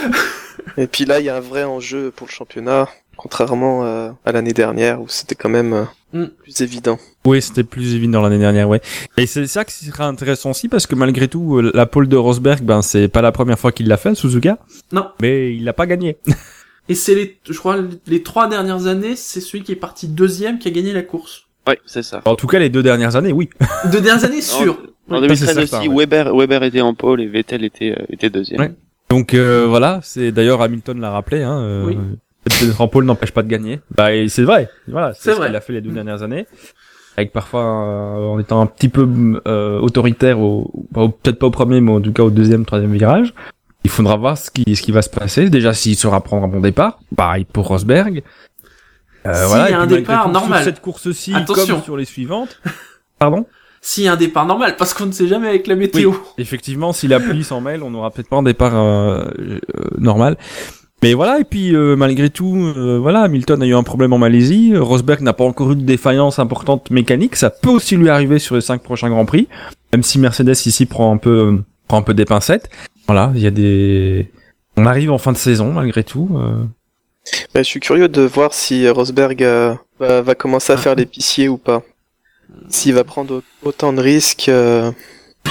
Et puis là, il y a un vrai enjeu pour le championnat, contrairement euh, à l'année dernière où c'était quand même euh, Mm. plus évident. Oui, c'était plus évident l'année dernière, ouais. Et c'est ça qui sera intéressant aussi parce que malgré tout, euh, la pole de Rosberg, ben c'est pas la première fois qu'il l'a fait, Suzuka. Non. Mais il l'a pas gagné. *laughs* Et c'est les, je crois, les trois dernières années, c'est celui qui est parti deuxième qui a gagné la course. Ouais, c'est ça. En tout cas, les deux dernières années, oui. *laughs* Deux dernières années, sûr. En Oui, 2013 ça, c'est aussi, certain, ouais. Weber, Weber était en pole et Vettel était, euh, était deuxième. Ouais. Donc euh, voilà, c'est d'ailleurs Hamilton l'a rappelé. Hein, euh, Oui. En pole n'empêche pas de gagner. Bah c'est vrai. Voilà, C'est ce vrai. qu'il a fait les deux dernières années. Avec parfois euh, en étant un petit peu euh, autoritaire, au, peut-être pas au premier, mais en tout cas au deuxième, troisième virage. Il faudra voir ce qui, ce qui va se passer. Déjà, s'il saura prendre un bon départ. Pareil pour Rosberg. Euh, S'il voilà. y a un départ normal. Sur cette course-ci, comme sur les suivantes. *laughs* Pardon? S'il y a un départ normal, parce qu'on ne sait jamais avec la météo. Effectivement, si la pluie s'en mêle, on n'aura peut-être pas un départ euh, euh, normal. Mais voilà, et puis euh, malgré tout, euh, voilà, Hamilton a eu un problème en Malaisie. Rosberg n'a pas encore eu de défaillance importante mécanique. Ça peut aussi lui arriver sur les cinq prochains grands prix, même si Mercedes ici prend un peu euh, prend un peu des pincettes. Voilà, il y a des. On arrive en fin de saison malgré tout. Bah, je suis curieux de voir si Rosberg va, commencer à faire l'épicier ou pas. S'il va prendre au- autant de risques,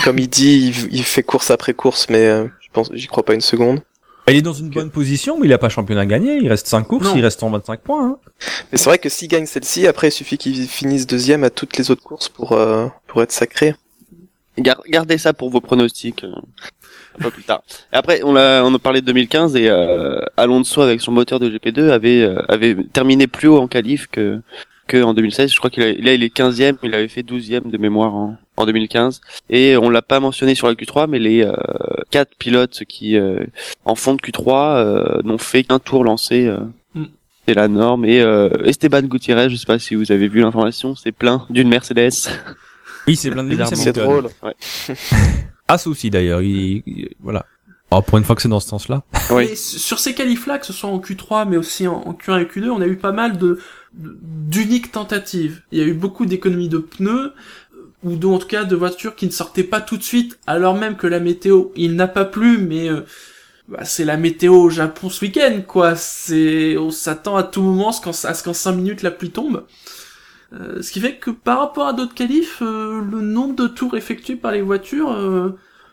comme il dit, il, il fait course après course, mais je pense, j'y crois pas une seconde. Il est dans une bonne position, mais il a pas championnat gagné. Il reste cinq courses, Non. il reste en 25 points. Hein. Mais c'est vrai que s'il gagne celle-ci, après il suffit qu'il finisse deuxième à toutes les autres courses pour euh, pour être sacré. Gar- gardez ça pour vos pronostics. euh, un peu plus tard. Et après, on a, on a parlé de 2015 et euh, Alonso avec son moteur de GP2 avait euh, avait terminé plus haut en qualif que que en 2016. Je crois qu'il a, là il est 15e, il avait fait 12e de mémoire en, en 2015. Et on l'a pas mentionné sur la Q3, mais les euh, quatre pilotes qui euh, en fond de Q3 euh, n'ont fait qu'un tour lancé. euh, Mm. C'est la norme. Et euh, Esteban Gutiérrez, je sais pas si vous avez vu l'information, c'est plein d'une Mercedes. Oui, c'est plein de. C'est drôle. *laughs* As aussi d'ailleurs. Il, il- voilà. Oh, pour une fois que c'est dans ce sens-là. Oui. Sur ces qualifs-là, que ce soit en Q3, mais aussi en, en Q1 et Q2, on a eu pas mal de d'uniques tentatives. Il y a eu beaucoup d'économies de pneus, euh, ou de, en tout cas de voitures qui ne sortaient pas tout de suite, alors même que la météo, il n'a pas plu, mais euh, bah, c'est la météo au Japon ce week-end, quoi. C'est, on s'attend à tout moment à ce qu'en à ce qu'en 5 minutes la pluie tombe. Euh, ce qui fait que par rapport à d'autres qualifs, euh, le nombre de tours effectués par les voitures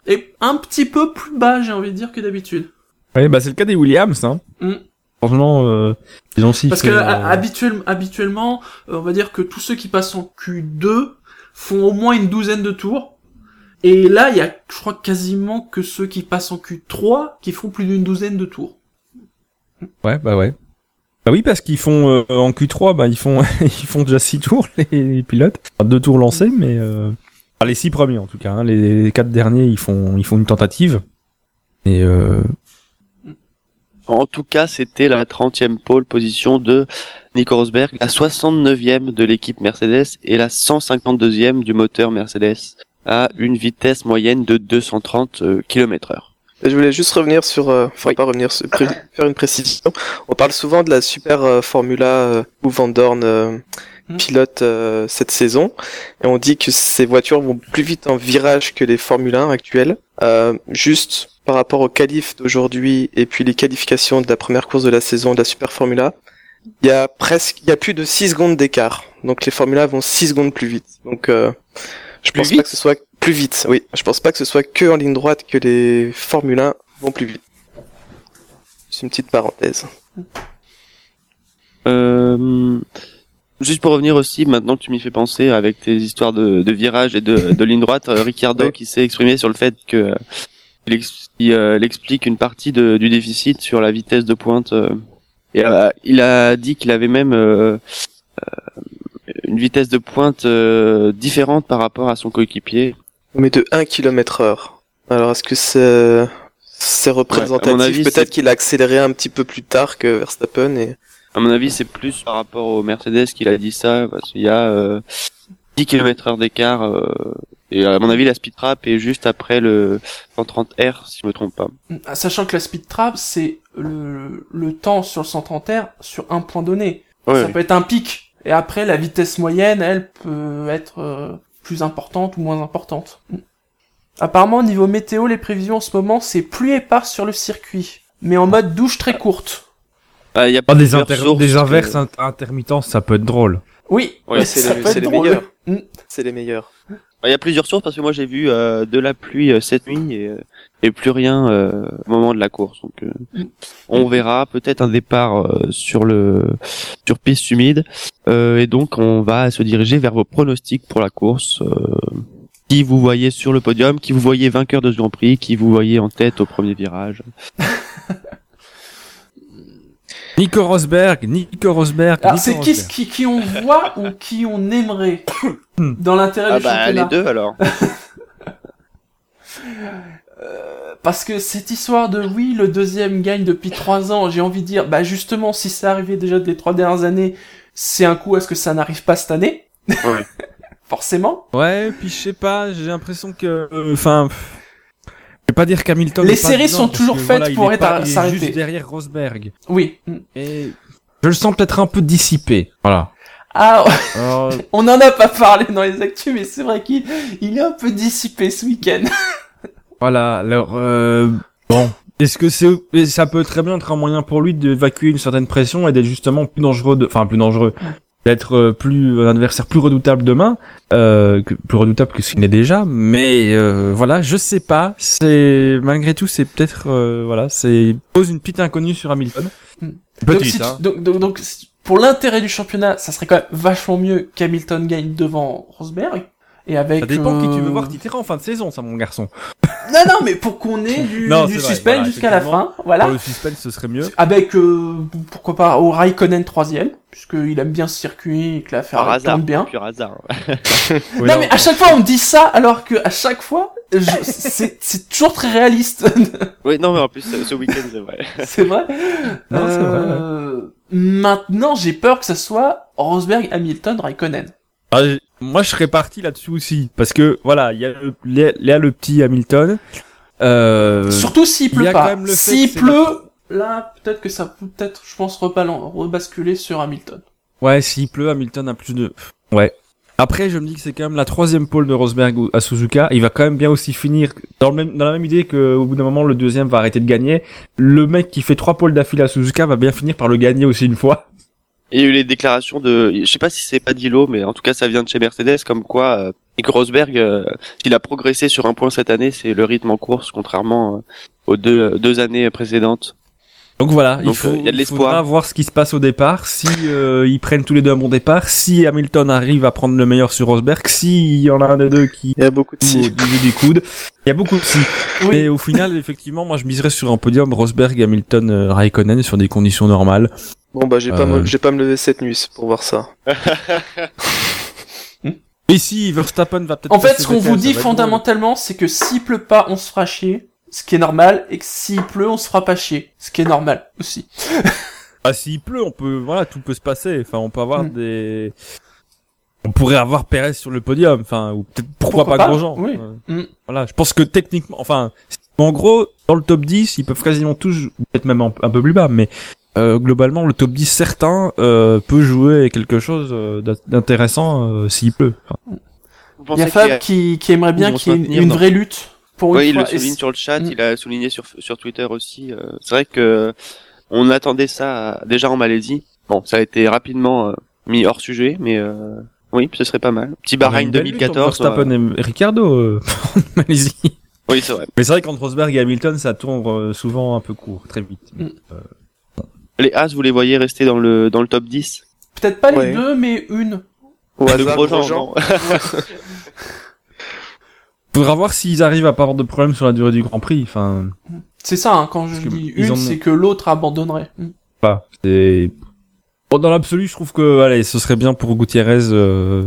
est un petit peu plus bas, j'ai envie de dire, que d'habitude. Oui, bah c'est le cas des Williams. Hein. Mm. Franchement, euh, ils ont aussi Parce que euh, habituel- habituellement, euh, on va dire que tous ceux qui passent en Q2 font au moins une douzaine de tours. Et là, il y a, je crois, quasiment que ceux qui passent en Q3 qui font plus d'une douzaine de tours. Ouais, bah ouais. Bah oui, parce qu'ils font euh, en Q3, bah ils font *laughs* ils font déjà six tours *laughs* les, les pilotes, Enfin, deux tours lancés, mais enfin, les six premiers en tout cas. Hein. Les quatre derniers, ils font ils font une tentative. Et euh... En tout cas, c'était la 30e pole position de Nico Rosberg, la 69e de l'équipe Mercedes et la 152e du moteur Mercedes à une vitesse moyenne de 230 km heure. Je voulais juste revenir sur, euh, enfin pas revenir, sur- faire une précision. On parle souvent de la super euh, Formula euh, où Van Dorn euh. Pilote euh, cette saison, et on dit que ces voitures vont plus vite en virage que les Formule 1 actuelles. Euh, juste par rapport aux qualifs d'aujourd'hui et puis les qualifications de la première course de la saison de la super Formula, il y a presque, il y a plus de 6 secondes d'écart. Donc les Formula vont 6 secondes plus vite. Donc euh, je Plus pense vite pas que ce soit plus vite. Oui, je pense pas que ce soit que en ligne droite que les Formule 1 vont plus vite. C'est une petite parenthèse. Euh, juste pour revenir aussi, maintenant que tu m'y fais penser avec tes histoires de, de virage et de, de ligne droite, euh, Ricciardo Ouais. qui s'est exprimé sur le fait que euh, il, ex- il, euh, il explique une partie de- du déficit sur la vitesse de pointe. euh, et euh, il a dit qu'il avait même une vitesse de pointe différente par rapport à son coéquipier. Mais de 1 km heure. Alors est-ce que c'est représentatif? Peut-être qu'il a accéléré un petit peu plus tard que Verstappen et À mon avis, c'est plus par rapport au Mercedes qu'il a dit ça, parce qu'il y a euh, 10 km heure d'écart, euh, et à mon avis, la speed trap est juste après le 130R, si je me trompe pas. Ah, Sachant que la speed trap, c'est le, le temps sur le 130 R sur un point donné. Ouais, ça peut être un pic. Et après, la vitesse moyenne, elle peut être euh, plus importante ou moins importante. Mm. Apparemment, au niveau météo, les prévisions en ce moment, c'est pluie éparse sur le circuit. Mais en mode douche très courte. Ah, il y a Ah, des, plusieurs inter- sources des que- inverses inter- intermittents, ça peut être drôle. Oui, Ouais, c'est les- les meilleurs. Mm. c'est les meilleurs. Il y a plusieurs sources parce que moi j'ai vu euh, de la pluie euh, cette nuit et, euh, et plus rien euh, au moment de la course. Donc euh, on verra peut-être un départ euh, sur le sur piste humide Euh, et donc on va se diriger vers vos pronostics pour la course. euh, qui vous voyez sur le podium, qui vous voyez vainqueur de ce Grand Prix, qui vous voyez en tête au premier virage? *laughs* Nico Rosberg, Nico Rosberg. Alors, Nico c'est qui, Rosberg. qui, qui on voit ou qui on aimerait *coughs* dans l'intérêt Ah du bah les deux alors. *laughs* Parce que cette histoire de oui, le deuxième gagne depuis trois ans, j'ai envie de dire, bah justement, si c'est arrivé déjà des trois dernières années, c'est un coup, est-ce que ça n'arrive pas cette année? Ouais. *laughs* Forcément. Ouais, puis je sais pas, j'ai l'impression que, euh, enfin, vais pas dire qu'Hamilton. Les séries sont toujours que faites voilà, pour être s'arrêter. Juste derrière Rosberg. Oui. Et je le sens peut-être un peu dissipé. Voilà. Ah, Alors, *laughs* on n'en a pas parlé dans les actus, mais c'est vrai qu'il il est un peu dissipé ce week-end. *laughs* voilà. Alors, euh, bon. Est-ce que c'est, ça peut très bien être un moyen pour lui d'évacuer une certaine pression et d'être justement plus dangereux, de, enfin plus dangereux, d'être euh, plus un adversaire plus redoutable demain, euh, que, plus redoutable que ce qu'il n'est déjà. Mais euh, voilà, je sais pas. C'est malgré tout, c'est peut-être euh, voilà, c'est pose une petite inconnue sur Hamilton. Mm. donc, Petite, tu- hein. donc, donc, donc, si- pour l'intérêt du championnat, ça serait quand même vachement mieux qu'Hamilton gagne devant Rosberg. Et avec. Ça dépend qui tu veux voir titrer en fin de saison, ça mon garçon. *laughs* Non, non, mais pour qu'on ait du, Non, du suspense voilà, jusqu'à la fin, voilà. Pour le suspense, ce serait mieux. Avec, euh, pourquoi pas, au Raikkonen troisième, puisqu'il aime bien ce circuit et que la Par hasard. tourne bien. Pur hasard. *laughs* Oui, non, mais à chaque fois on me dit ça, alors que à chaque fois, je- c'est c'est toujours très réaliste. *laughs* Oui, non mais en plus ce week-end c'est vrai. *laughs* c'est vrai. Non, c'est vrai, Euh, Maintenant, j'ai peur que ce soit Rosberg, Hamilton, Raikkonen. Ah, moi, je serais parti là-dessus aussi, parce que voilà, il y a le, il y a- il y a le petit Hamilton. Euh, Surtout s'il pleut pas. S'il pleut, là, peut-être que ça peut peut-être, je pense, rebasculer sur Hamilton. Ouais, s'il pleut, Hamilton a plus de. Ouais. Après, je me dis que c'est quand même la troisième pole de Rosberg à Suzuka. Il va quand même bien aussi finir dans, le même, dans la même idée qu'au bout d'un moment, le deuxième va arrêter de gagner. Le mec qui fait trois pôles d'affilée à Suzuka va bien finir par le gagner aussi une fois. Et il y a eu les déclarations de, je sais pas si c'est pas Dilo, mais en tout cas ça vient de chez Mercedes, comme quoi euh, Nico Rosberg, euh, s'il a progressé sur un point cette année, c'est le rythme en course, contrairement euh, aux deux, deux années précédentes. Donc voilà, il faut il y a de l'espoir. faudra voir ce qui se passe au départ. Si euh, ils prennent tous les deux un bon départ, si Hamilton arrive à prendre le meilleur sur Rosberg, s'il y en a un des deux qui Il y a beaucoup de si. des coudes, il y a beaucoup de si. Oui. Et au final, effectivement, moi je miserais sur un podium Rosberg, Hamilton, euh, Raikkonen sur des conditions normales. Bon bah j'ai pas Euh. me- j'ai pas me lever cette nuit pour voir ça. *laughs* Et si Verstappen va peut-être. En fait, ce qu'on vous dit fondamentalement, c'est que s'il pleut pas, on se fera chier, ce qui est normal, et que s'il pleut, on se fera pas chier, ce qui est normal aussi. *laughs* Ah, s'il pleut, on peut, voilà, tout peut se passer. Enfin, on peut avoir Mm. des. On pourrait avoir Perez sur le podium, enfin, ou peut-être pourquoi, Pourquoi pas, pas, Grosjean. oui. Mm. Voilà, je pense que techniquement, enfin, en gros, dans le top 10, ils peuvent quasiment tous, peut-être même un, un peu plus bas, mais euh, globalement, le top 10 certain euh, peut jouer quelque chose euh, d'int- d'intéressant euh, s'il pleut. Enfin, Il y a Fab a- qui, qui aimerait bien qu'il y ait une, vraie lutte pour Oui, il fois. le souligne sur le chat, Mm. il a souligné sur, sur Twitter aussi. euh, c'est vrai que on attendait ça à- déjà en Malaisie. Bon, ça a été rapidement euh, mis hors sujet, mais euh, oui, ce serait pas mal. Petit Bahreïn une belle lutte entre 2014. Verstappen euh, et Ricardo, euh, *laughs* en Malaisie. Oui, c'est vrai. Mais c'est vrai qu'entre Rosberg et Hamilton, ça tourne souvent un peu court, très vite. Mm. Les As, vous les voyez rester dans le dans le top 10 Peut-être pas les Ouais. deux, mais une. Au Le hasard. *laughs* *laughs* Faudra voir s'ils arrivent à pas avoir de problème sur la durée du Grand Prix. Enfin, C'est ça, hein, quand je dis une, ont- c'est que l'autre abandonnerait. Mm. pas. C'est bon, dans l'absolu, je trouve que allez, ce serait bien pour Gutiérrez euh,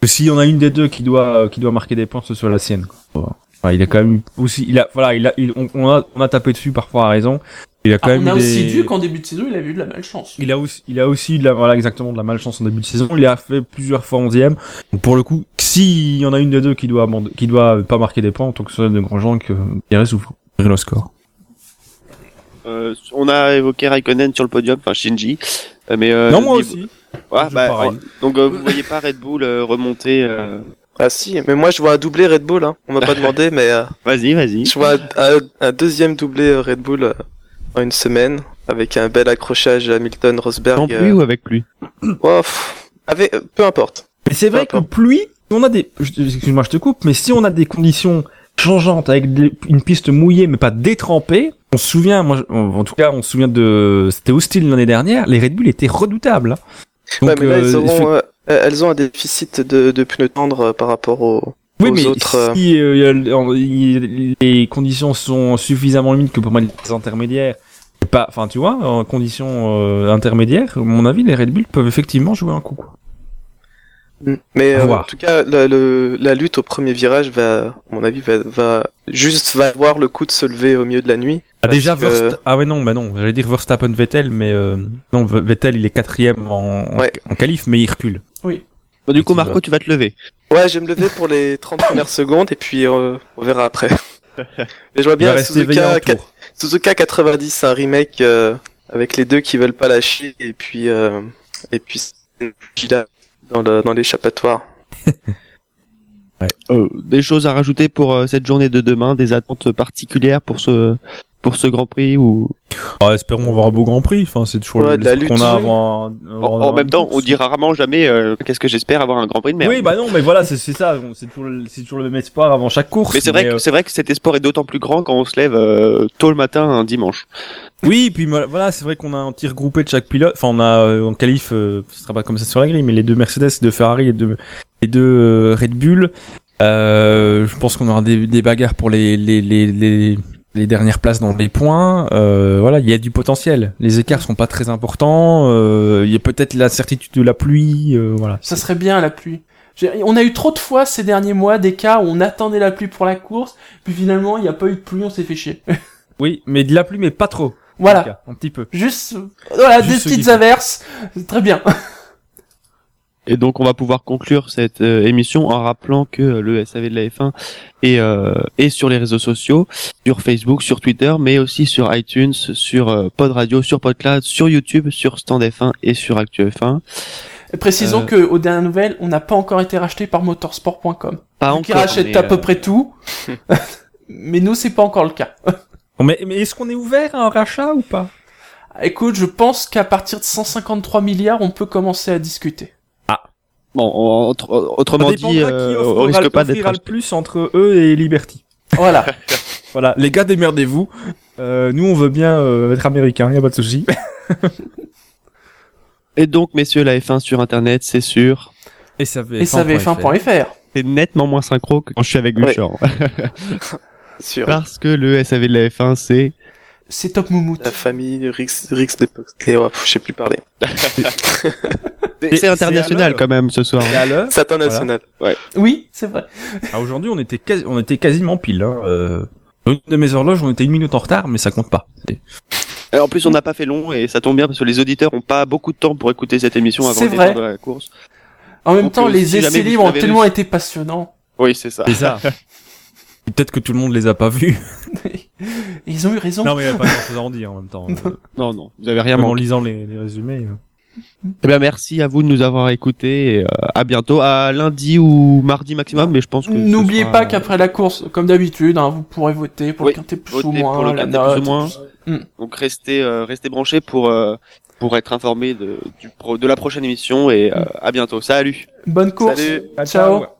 que s'il y en a une des deux qui doit qui doit marquer des points, ce soit la sienne. quoi. Enfin, il a quand même aussi, il a, voilà, il a, il- on, on a, on a tapé dessus parfois à raison. Il a quand Ah, même on a eu aussi vu qu'en début de saison, il a eu de la malchance. Il a aussi, il a aussi de la, voilà, exactement de la malchance en début de saison. Il a fait plusieurs fois 11 Donc pour le coup, s'il y en a une des deux qui doit, qui doit pas marquer des points, en tant que soit de Grandjean, que Pierre souffre. le score. Euh, on a évoqué Raikkonen sur le podium, enfin Shinji. Euh, mais euh, non, moi niveau- aussi. Bah, donc euh, vous voyez pas Red Bull euh, remonter. euh, Ah si, mais moi je vois un doublé Red Bull. Hein. On m'a pas *laughs* demandé, mais euh, Vas-y, vas-y. je vois un, un deuxième doublé Red Bull euh, en une semaine avec un bel accrochage Hamilton Rosberg. Sans pluie ou avec pluie Oh, pff, avec, euh, peu importe. Mais c'est vrai que D'accord. pluie, si on a des, excuse-moi, je te coupe, mais si on a des conditions changeantes avec des- une piste mouillée mais pas détrempée, on se souvient, moi, je- en en tout cas, on se souvient de, c'était hostile l'année dernière, les Red Bull étaient redoutables. ouais, mais là, euh, ils auront, euh, elles ont un déficit de, de pneus tendres euh, par rapport au. Oui, aux mais autres, euh, si euh, les conditions sont suffisamment limites que pour moi les intermédiaires, pas, enfin, tu vois, en conditions euh, intermédiaires, à mon avis, les Red Bull peuvent effectivement jouer un coup. Quoi. Mais À euh, en tout cas, la, le- la lutte au premier virage va, à mon avis, va, va juste va avoir le coup de se lever au milieu de la nuit. Ah, déjà, que- Verst- ah ouais, non, bah non, j'allais dire Verstappen Vettel, mais euh, non, Vettel, il est quatrième en, en, Ouais. en qualif, mais il recule. Oui. Bon, du coup, Marco, tu vas te lever. Ouais, je vais me lever pour les *laughs* 30 premières secondes et puis euh, on verra après. *laughs* Mais je vois bien Suzuka. Suzuka 90, un remake euh, avec les deux qui veulent pas lâcher et puis euh, et puis Gila dans le dans l'échappatoire. *laughs* Euh, des choses à rajouter pour euh, cette journée de demain, des attentes particulières pour ce pour ce Grand Prix ou? Ah, espérons avoir un beau Grand Prix. Enfin, c'est toujours Ouais, le qu'on a avant. un- en, en un- même temps, on dit rarement jamais euh, qu'est-ce que j'espère avoir un Grand Prix de merde. Oui, bah non, mais voilà, c'est ça. C'est toujours, c'est toujours le même espoir avant chaque course. mais c'est vrai euh, que c'est vrai que cet espoir est d'autant plus grand quand on se lève euh, tôt le matin un dimanche. Oui, puis voilà, c'est vrai qu'on a un tir groupé de chaque pilote. Enfin, on a euh, en qualif, euh, ce sera pas comme ça sur la grille, mais les deux Mercedes, les deux Ferrari et deux, les deux euh, Red Bull. Euh, je pense qu'on aura des, des bagarres pour les, les, les, les, les dernières places dans les points. Euh, voilà, il y a du potentiel. Les écarts sont pas très importants. Euh, Il y a peut-être la certitude de la pluie. euh, voilà. Ça serait bien la pluie. On a eu trop de fois ces derniers mois des cas où on attendait la pluie pour la course, puis finalement il n'y a pas eu de pluie, on s'est fait chier. *laughs* Oui, mais de la pluie, mais pas trop. voilà. cas, un petit peu. Juste, voilà, Juste des petites averses. Très bien. *laughs* Et donc on va pouvoir conclure cette euh, émission en rappelant que euh, le SAV de la F1 est, euh, est sur les réseaux sociaux, sur Facebook, sur Twitter, mais aussi sur iTunes, sur euh, Pod Radio, sur Podcloud, sur YouTube, sur Stand F1 et sur Actu F1. Précisons Euh. que aux dernières nouvelles, on n'a pas encore été racheté par motorsport.com. Pas Qui rachète à peu euh, près tout. *laughs* mais nous, c'est pas encore le cas. *laughs* Mais est-ce qu'on est ouvert à un rachat ou pas? Écoute, je pense qu'à partir de 153 milliards, on peut commencer à discuter. Bon, en- autre- autrement dit, euh, on risque pas d'être le plus entre eux et Liberty. Voilà. *laughs* Voilà, les gars, démerdez-vous. Euh, nous, on veut bien euh, être américains, y a pas de souci. *laughs* Et donc, messieurs, la F1 sur Internet, c'est sûr. Et ça Et ça VF1.fr. C'est nettement moins synchro que quand je suis avec Ouais. Bouchard. *laughs* Sûr. Parce que le SAV de la F1, c'est C'est top moumoute. La famille Rix Rix d'époque. Et ouais, je sais plus parler. C'est international quand même ce soir. Et à l'heure, C'est international. Ouais. Oui, c'est vrai. ah, aujourd'hui, on était quasi- on était quasiment pile. Hein. Euh, une de mes horloges, on était une minute en retard, mais ça compte pas. Et en plus, on n'a pas fait long et ça tombe bien parce que les auditeurs ont pas beaucoup de temps pour écouter cette émission avant vrai. de la course. En même Donc, temps, euh, les si essais libres ont tellement été passionnants. Oui, c'est ça. C'est ça. Peut-être que tout le monde les a pas vus. *laughs* Ils ont eu raison. Non, mais il y a pas grand chose à en dire en même temps. Euh, Non, non, vous avez rien en lisant les, les résumés. Eh bien, merci à vous de nous avoir écoutés et euh, à bientôt, à lundi ou mardi maximum, mais je pense que. N'oubliez sera- pas qu'après la course, comme d'habitude, hein, vous pourrez voter pour Oui, le quintet plus ou moins, pour le la plus ou moins. Mm. Donc restez, euh, restez branchés pour euh, pour être informés de, du pro, de la prochaine émission et euh, à bientôt. Salut. Bonne course. Salut. Ciao.